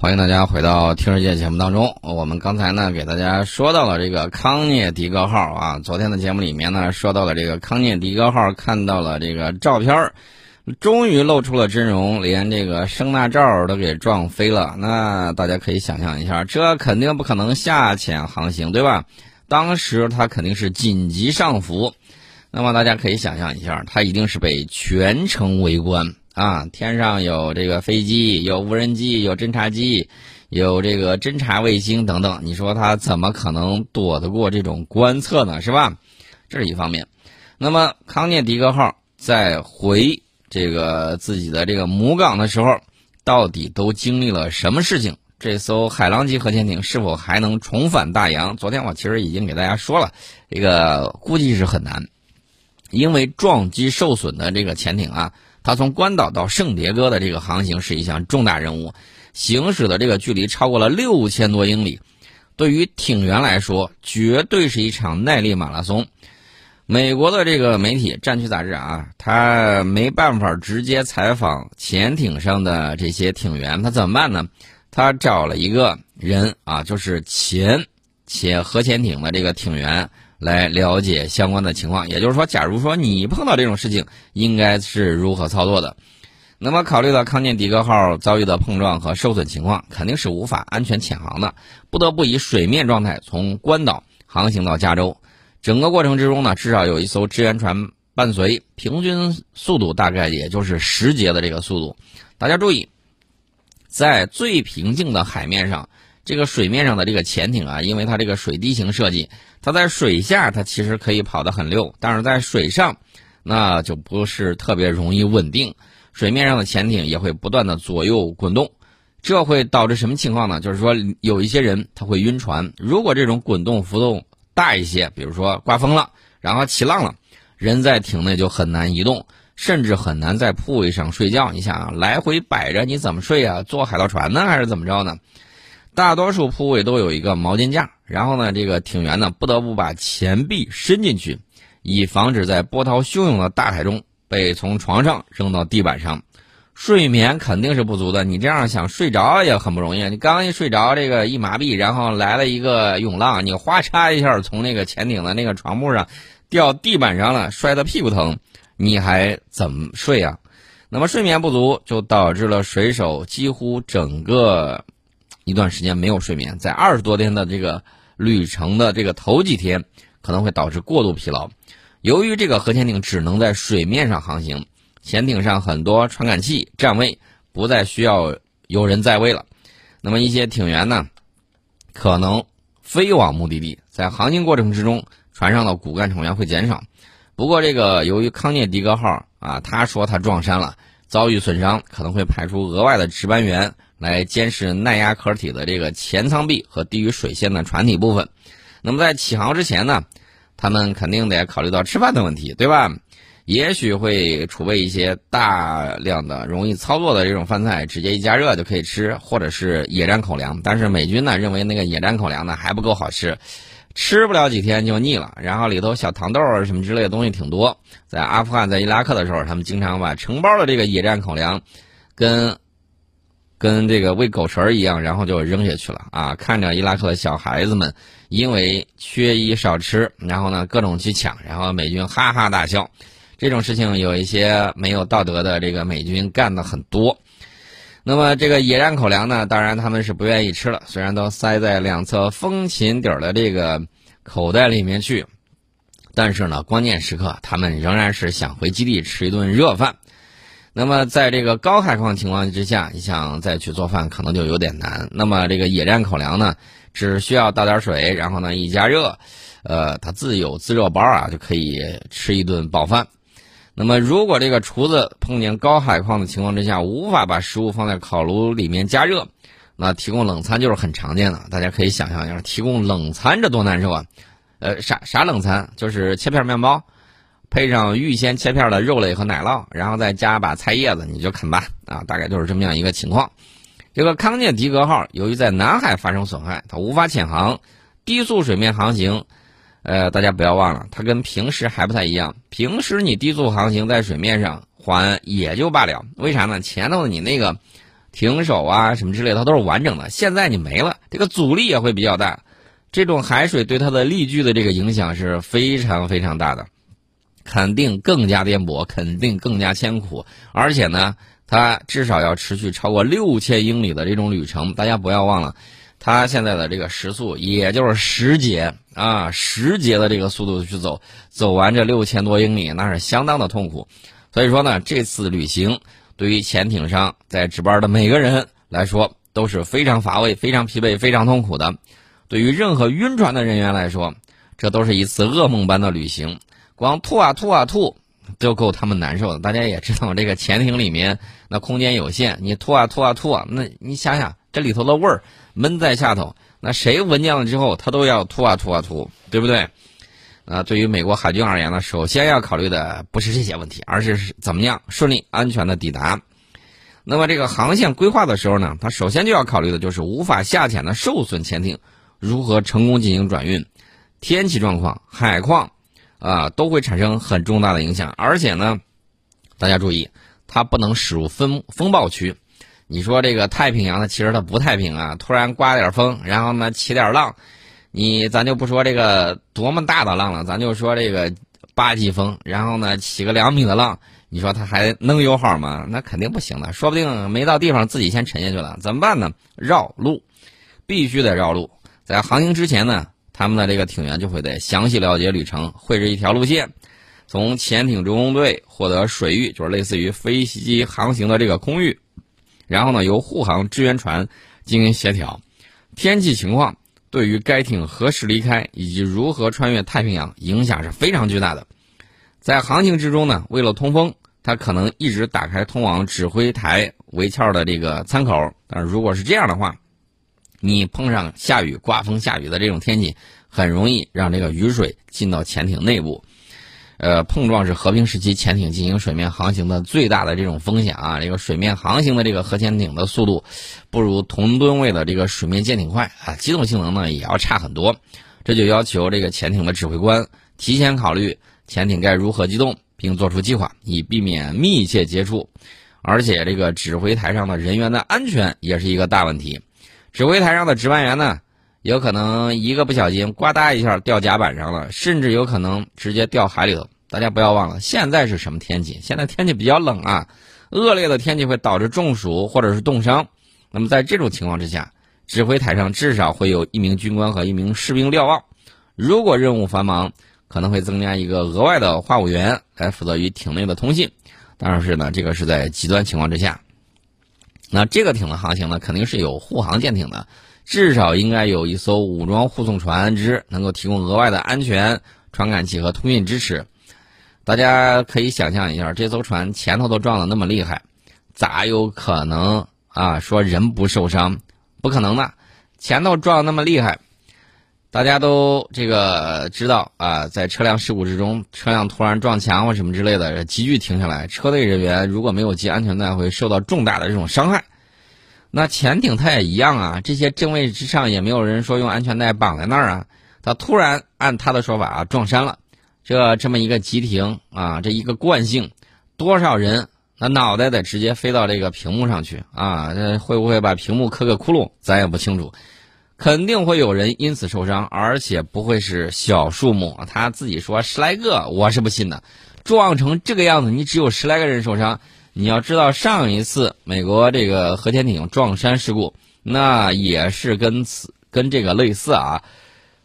欢迎大家回到《听世界》节目当中。我们刚才呢给大家说到了这个康涅狄格号啊，昨天的节目里面呢说到了这个康涅狄格号，看到了这个照片儿，终于露出了真容，连这个声纳罩都给撞飞了。那大家可以想象一下，这肯定不可能下潜航行，对吧？当时它肯定是紧急上浮。那么大家可以想象一下，它一定是被全程围观。啊，天上有这个飞机，有无人机，有侦察机，有这个侦察卫星等等。你说他怎么可能躲得过这种观测呢？是吧？这是一方面。那么康涅狄格号在回这个自己的这个母港的时候，到底都经历了什么事情？这艘海狼级核潜艇是否还能重返大洋？昨天我其实已经给大家说了，这个估计是很难，因为撞击受损的这个潜艇啊。它从关岛到圣迭戈的这个航行是一项重大任务，行驶的这个距离超过了六千多英里，对于艇员来说，绝对是一场耐力马拉松。美国的这个媒体《战区杂志》啊，他没办法直接采访潜艇上的这些艇员，他怎么办呢？他找了一个人啊，就是前且核潜艇的这个艇员。来了解相关的情况，也就是说，假如说你碰到这种事情，应该是如何操作的？那么，考虑到康涅狄格号遭遇的碰撞和受损情况，肯定是无法安全潜航的，不得不以水面状态从关岛航行到加州。整个过程之中呢，至少有一艘支援船伴随，平均速度大概也就是十节的这个速度。大家注意，在最平静的海面上。这个水面上的这个潜艇啊，因为它这个水滴型设计，它在水下它其实可以跑得很溜，但是在水上，那就不是特别容易稳定。水面上的潜艇也会不断的左右滚动，这会导致什么情况呢？就是说有一些人他会晕船。如果这种滚动幅度大一些，比如说刮风了，然后起浪了，人在艇内就很难移动，甚至很难在铺位上睡觉。你想啊，来回摆着，你怎么睡啊？坐海盗船呢，还是怎么着呢？大多数铺位都有一个毛巾架，然后呢，这个艇员呢不得不把前臂伸进去，以防止在波涛汹涌的大海中被从床上扔到地板上。睡眠肯定是不足的，你这样想睡着也很不容易。你刚一睡着，这个一麻痹，然后来了一个涌浪，你哗嚓一下从那个潜艇的那个床铺上掉地板上了，摔得屁股疼，你还怎么睡啊？那么睡眠不足就导致了水手几乎整个。一段时间没有睡眠，在二十多天的这个旅程的这个头几天，可能会导致过度疲劳。由于这个核潜艇只能在水面上航行，潜艇上很多传感器站位不再需要有人在位了。那么一些艇员呢，可能飞往目的地，在航行过程之中，船上的骨干成员会减少。不过这个由于康涅狄格号啊，他说他撞山了，遭遇损伤，可能会派出额外的值班员。来监视耐压壳体的这个前舱壁和低于水线的船体部分。那么在起航之前呢，他们肯定得考虑到吃饭的问题，对吧？也许会储备一些大量的容易操作的这种饭菜，直接一加热就可以吃，或者是野战口粮。但是美军呢认为那个野战口粮呢还不够好吃，吃不了几天就腻了。然后里头小糖豆儿什么之类的东西挺多。在阿富汗、在伊拉克的时候，他们经常把承包的这个野战口粮跟跟这个喂狗食儿一样，然后就扔下去了啊！看着伊拉克的小孩子们因为缺衣少吃，然后呢各种去抢，然后美军哈哈大笑。这种事情有一些没有道德的这个美军干的很多。那么这个野战口粮呢，当然他们是不愿意吃了，虽然都塞在两侧风琴底儿的这个口袋里面去，但是呢关键时刻他们仍然是想回基地吃一顿热饭。那么，在这个高海况情况之下，你想再去做饭，可能就有点难。那么，这个野战口粮呢，只需要倒点水，然后呢一加热，呃，它自有自热包啊，就可以吃一顿饱饭。那么，如果这个厨子碰见高海况的情况之下，无法把食物放在烤炉里面加热，那提供冷餐就是很常见的。大家可以想象一下，提供冷餐这多难受啊！呃，啥啥冷餐？就是切片面包。配上预先切片的肉类和奶酪，然后再加把菜叶子，你就啃吧啊！大概就是这么样一个情况。这个康涅狄格号由于在南海发生损害，它无法潜航，低速水面航行。呃，大家不要忘了，它跟平时还不太一样。平时你低速航行在水面上还也就罢了，为啥呢？前头你那个停手啊什么之类的，它都是完整的。现在你没了，这个阻力也会比较大。这种海水对它的力矩的这个影响是非常非常大的，肯定更加颠簸，肯定更加艰苦，而且呢，它至少要持续超过六千英里的这种旅程。大家不要忘了。它现在的这个时速也就是十节啊，十节的这个速度去走，走完这六千多英里，那是相当的痛苦。所以说呢，这次旅行对于潜艇上在值班的每个人来说都是非常乏味、非常疲惫、非常痛苦的。对于任何晕船的人员来说，这都是一次噩梦般的旅行。光吐啊吐啊吐，就够他们难受的。大家也知道，这个潜艇里面那空间有限，你吐啊吐啊吐啊，那你想想这里头的味儿。闷在下头，那谁闻见了之后，他都要吐啊吐啊吐，对不对？啊，对于美国海军而言呢，首先要考虑的不是这些问题，而是怎么样顺利安全的抵达。那么这个航线规划的时候呢，他首先就要考虑的就是无法下潜的受损潜艇如何成功进行转运，天气状况、海况啊都会产生很重大的影响。而且呢，大家注意，它不能驶入风风暴区。你说这个太平洋呢，其实它不太平啊，突然刮点风，然后呢起点浪，你咱就不说这个多么大的浪了，咱就说这个八级风，然后呢起个两米的浪，你说它还能有好吗？那肯定不行的，说不定没到地方自己先沉下去了，怎么办呢？绕路，必须得绕路。在航行之前呢，他们的这个艇员就会得详细了解旅程，绘制一条路线，从潜艇中队获得水域，就是类似于飞机航行的这个空域。然后呢，由护航支援船进行协调，天气情况对于该艇何时离开以及如何穿越太平洋影响是非常巨大的。在航行之中呢，为了通风，它可能一直打开通往指挥台围壳的这个舱口。但是如果是这样的话，你碰上下雨、刮风下雨的这种天气，很容易让这个雨水进到潜艇内部。呃，碰撞是和平时期潜艇进行水面航行的最大的这种风险啊！这个水面航行的这个核潜艇的速度，不如同吨位的这个水面舰艇快啊，机动性能呢也要差很多。这就要求这个潜艇的指挥官提前考虑潜艇该如何机动，并做出计划，以避免密切接触。而且这个指挥台上的人员的安全也是一个大问题。指挥台上的值班员呢？有可能一个不小心，呱嗒一下掉甲板上了，甚至有可能直接掉海里头。大家不要忘了，现在是什么天气？现在天气比较冷啊，恶劣的天气会导致中暑或者是冻伤。那么在这种情况之下，指挥台上至少会有一名军官和一名士兵瞭望。如果任务繁忙，可能会增加一个额外的话务员来负责与艇内的通信。但是呢，这个是在极端情况之下。那这个艇的航行呢，肯定是有护航舰艇的。至少应该有一艘武装护送船只，能够提供额外的安全传感器和通讯支持。大家可以想象一下，这艘船前头都撞得那么厉害，咋有可能啊说人不受伤？不可能的，前头撞那么厉害，大家都这个知道啊，在车辆事故之中，车辆突然撞墙或什么之类的，急剧停下来，车内人员如果没有系安全带，会受到重大的这种伤害。那潜艇它也一样啊，这些正位之上也没有人说用安全带绑在那儿啊。它突然按他的说法啊撞山了，这这么一个急停啊，这一个惯性，多少人那脑袋得直接飞到这个屏幕上去啊？这会不会把屏幕磕个窟窿？咱也不清楚，肯定会有人因此受伤，而且不会是小数目。他自己说十来个，我是不信的。撞成这个样子，你只有十来个人受伤。你要知道，上一次美国这个核潜艇撞山事故，那也是跟此跟这个类似啊，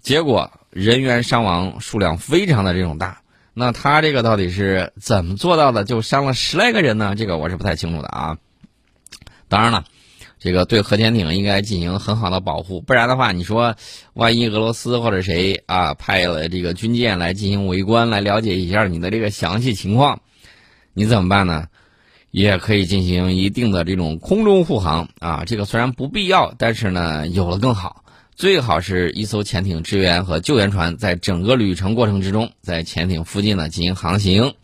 结果人员伤亡数量非常的这种大。那他这个到底是怎么做到的？就伤了十来个人呢？这个我是不太清楚的啊。当然了，这个对核潜艇应该进行很好的保护，不然的话，你说万一俄罗斯或者谁啊派了这个军舰来进行围观，来了解一下你的这个详细情况，你怎么办呢？也可以进行一定的这种空中护航啊，这个虽然不必要，但是呢有了更好。最好是一艘潜艇支援和救援船在整个旅程过程之中，在潜艇附近呢进行航行。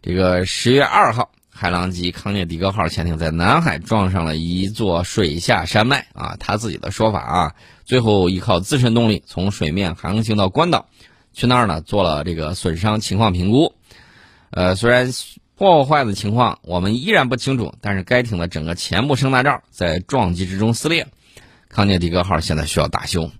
这个十月二号，海狼级康涅狄格号潜艇在南海撞上了一座水下山脉啊，他自己的说法啊，最后依靠自身动力从水面航行到关岛，去那儿呢做了这个损伤情况评估。呃，虽然。破坏的情况我们依然不清楚，但是该艇的整个前部声纳罩在撞击之中撕裂。康涅狄格号现在需要大修，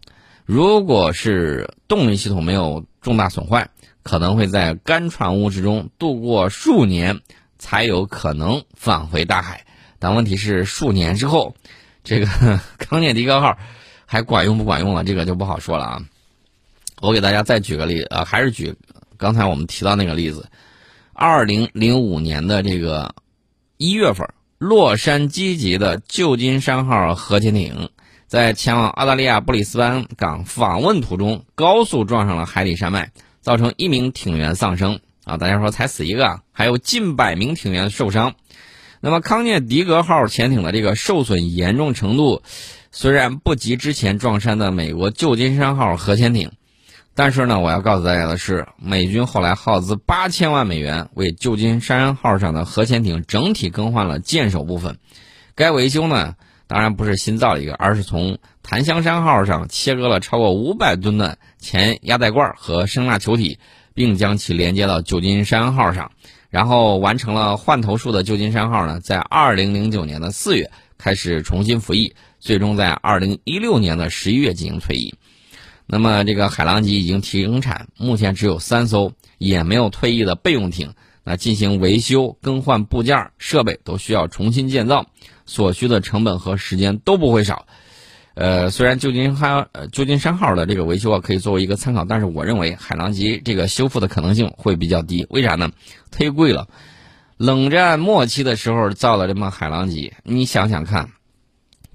如果是动力系统没有重大损坏，可能会在干船坞之中度过数年，才有可能返回大海。但问题是数年之后，这个康涅狄格号还管用不管用了？这个就不好说了啊。我给大家再举个例，啊，还是举刚才我们提到那个例子，二零零五年的这个一月份，洛杉矶级的旧金山号核潜艇。在前往澳大利亚布里斯班港访问途中，高速撞上了海底山脉，造成一名艇员丧生。啊，大家说才死一个，还有近百名艇员受伤。那么康涅狄格号潜艇的这个受损严重程度，虽然不及之前撞山的美国旧金山号核潜艇，但是呢，我要告诉大家的是，美军后来耗资八千万美元为旧金山号上的核潜艇整体更换了舰首部分，该维修呢。当然不是新造一个，而是从檀香山号上切割了超过五百吨的前压带罐和声纳球体，并将其连接到旧金山号上，然后完成了换头术的旧金山号呢，在二零零九年的四月开始重新服役，最终在二零一六年的十一月进行退役。那么这个海狼级已经停产，目前只有三艘，也没有退役的备用艇。那进行维修、更换部件、设备都需要重新建造，所需的成本和时间都不会少。呃，虽然旧金山呃旧金山号的这个维修啊可以作为一个参考，但是我认为海狼级这个修复的可能性会比较低。为啥呢？忒贵了。冷战末期的时候造了这么海狼级，你想想看，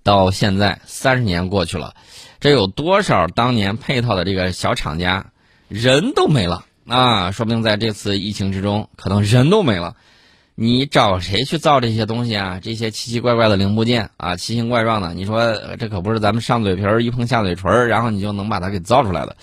到现在三十年过去了，这有多少当年配套的这个小厂家人都没了。啊，说不定在这次疫情之中，可能人都没了，你找谁去造这些东西啊？这些奇奇怪怪的零部件啊，奇形怪状的，你说这可不是咱们上嘴皮儿一碰下嘴唇儿，然后你就能把它给造出来的。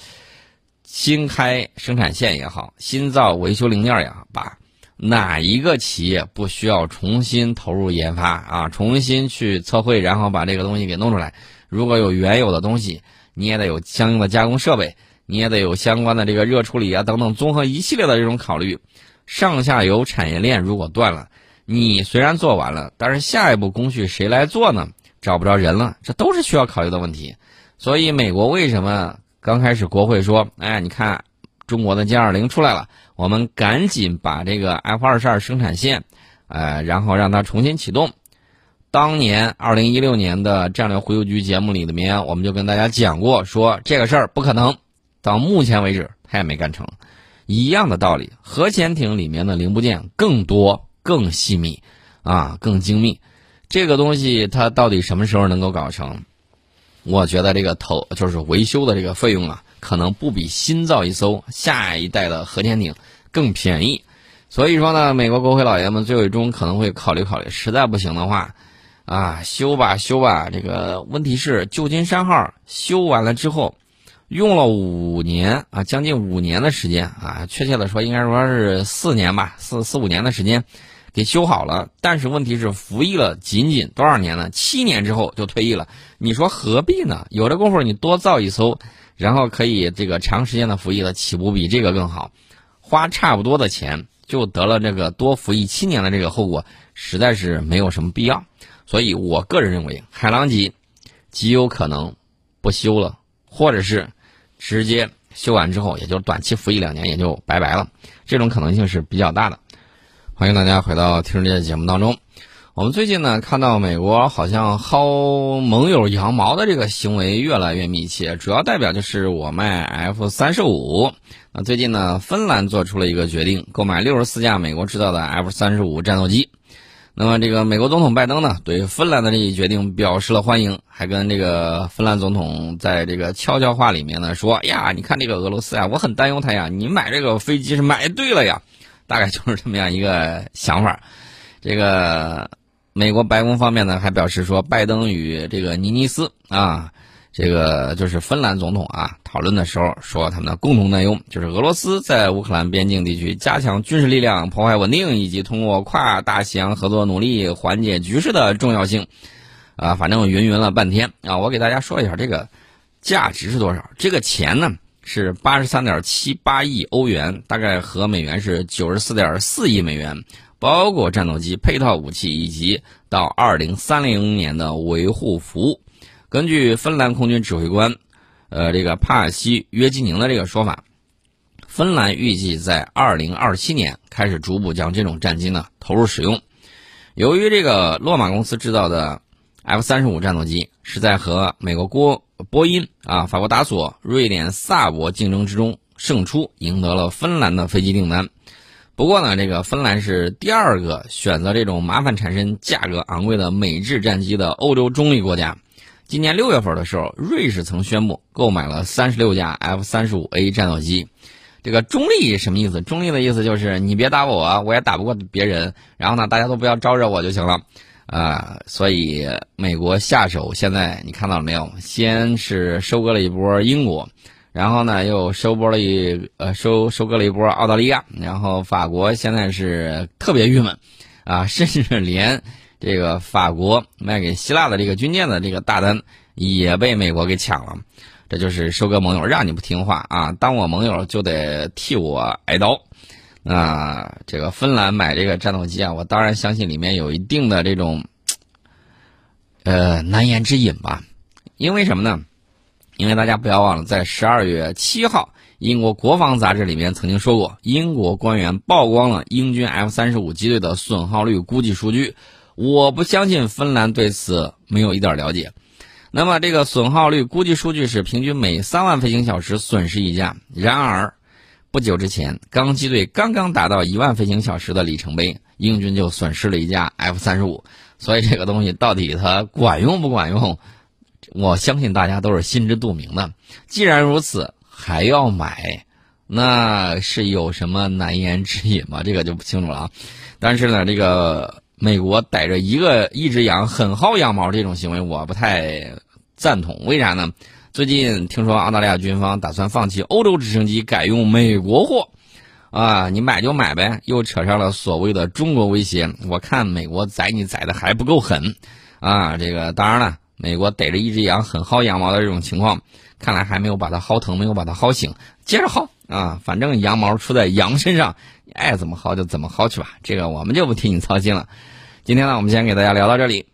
新开生产线也好，新造维修零件也好，把，哪一个企业不需要重新投入研发啊？重新去测绘，然后把这个东西给弄出来。如果有原有的东西，你也得有相应的加工设备。你也得有相关的这个热处理啊等等综合一系列的这种考虑，上下游产业链如果断了，你虽然做完了，但是下一步工序谁来做呢？找不着人了，这都是需要考虑的问题。所以美国为什么刚开始国会说，哎，你看中国的歼二零出来了，我们赶紧把这个 F 二十二生产线，呃，然后让它重新启动。当年二零一六年的战略忽悠局节目里面，我们就跟大家讲过，说这个事儿不可能。到目前为止，他也没干成。一样的道理，核潜艇里面的零部件更多、更细密，啊，更精密。这个东西它到底什么时候能够搞成？我觉得这个投就是维修的这个费用啊，可能不比新造一艘下一代的核潜艇更便宜。所以说呢，美国国会老爷们最终可能会考虑考虑，实在不行的话，啊，修吧修吧。这个问题是，旧金山号修完了之后。用了五年啊，将近五年的时间啊，确切的说应该说是四年吧，四四五年的时间，给修好了。但是问题是服役了仅仅多少年呢？七年之后就退役了。你说何必呢？有这功夫你多造一艘，然后可以这个长时间的服役了，岂不比这个更好？花差不多的钱就得了这个多服役七年的这个后果，实在是没有什么必要。所以我个人认为，海狼级极有可能不修了，或者是。直接修完之后，也就短期服役两年，也就拜拜了。这种可能性是比较大的。欢迎大家回到听这的节目当中。我们最近呢，看到美国好像薅盟友羊毛的这个行为越来越密切，主要代表就是我卖 F 三十五。那最近呢，芬兰做出了一个决定，购买六十四架美国制造的 F 三十五战斗机。那么，这个美国总统拜登呢，对于芬兰的这一决定表示了欢迎，还跟这个芬兰总统在这个悄悄话里面呢说：“呀，你看这个俄罗斯呀，我很担忧他呀，你买这个飞机是买对了呀。”大概就是这么样一个想法。这个美国白宫方面呢，还表示说，拜登与这个尼尼斯啊。这个就是芬兰总统啊，讨论的时候说，他们的共同担忧就是俄罗斯在乌克兰边境地区加强军事力量，破坏稳定，以及通过跨大西洋合作努力缓解局势的重要性。啊，反正云云了半天啊，我给大家说一下这个价值是多少。这个钱呢是八十三点七八亿欧元，大概和美元是九十四点四亿美元。包括战斗机、配套武器以及到二零三零年的维护服务。根据芬兰空军指挥官，呃，这个帕尔西约基宁的这个说法，芬兰预计在二零二七年开始逐步将这种战机呢投入使用。由于这个洛马公司制造的 F 三十五战斗机是在和美国波波音啊、法国达索、瑞典萨博竞争之中胜出，赢得了芬兰的飞机订单。不过呢，这个芬兰是第二个选择这种麻烦产生、价格昂贵的美制战机的欧洲中立国家。今年六月份的时候，瑞士曾宣布购买了三十六架 F 三十五 A 战斗机。这个中立什么意思？中立的意思就是你别打我，我也打不过别人。然后呢，大家都不要招惹我就行了。啊，所以美国下手现在你看到了没有？先是收割了一波英国，然后呢又收拨了一呃收收割了一波澳大利亚，然后法国现在是特别郁闷，啊，甚至连这个法国卖给希腊的这个军舰的这个大单也被美国给抢了。这就是收割盟友，让你不听话啊！当我盟友就得替我挨刀。啊，这个芬兰买这个战斗机啊，我当然相信里面有一定的这种，呃难言之隐吧。因为什么呢？因为大家不要忘了，在十二月七号，英国国防杂志里面曾经说过，英国官员曝光了英军 F 三十五机队的损耗率估计数据。我不相信芬兰对此没有一点了解。那么这个损耗率估计数据是平均每三万飞行小时损失一架。然而。不久之前，刚机队刚刚达到一万飞行小时的里程碑，英军就损失了一架 F 三十五。所以这个东西到底它管用不管用，我相信大家都是心知肚明的。既然如此，还要买，那是有什么难言之隐吗？这个就不清楚了啊。但是呢，这个美国逮着一个一只羊狠薅羊毛这种行为，我不太赞同。为啥呢？最近听说澳大利亚军方打算放弃欧洲直升机，改用美国货，啊，你买就买呗，又扯上了所谓的中国威胁。我看美国宰你宰的还不够狠，啊，这个当然了，美国逮着一只羊狠薅羊毛的这种情况，看来还没有把它薅疼，没有把它薅醒，接着薅啊，反正羊毛出在羊身上，你爱怎么薅就怎么薅去吧，这个我们就不替你操心了。今天呢，我们先给大家聊到这里。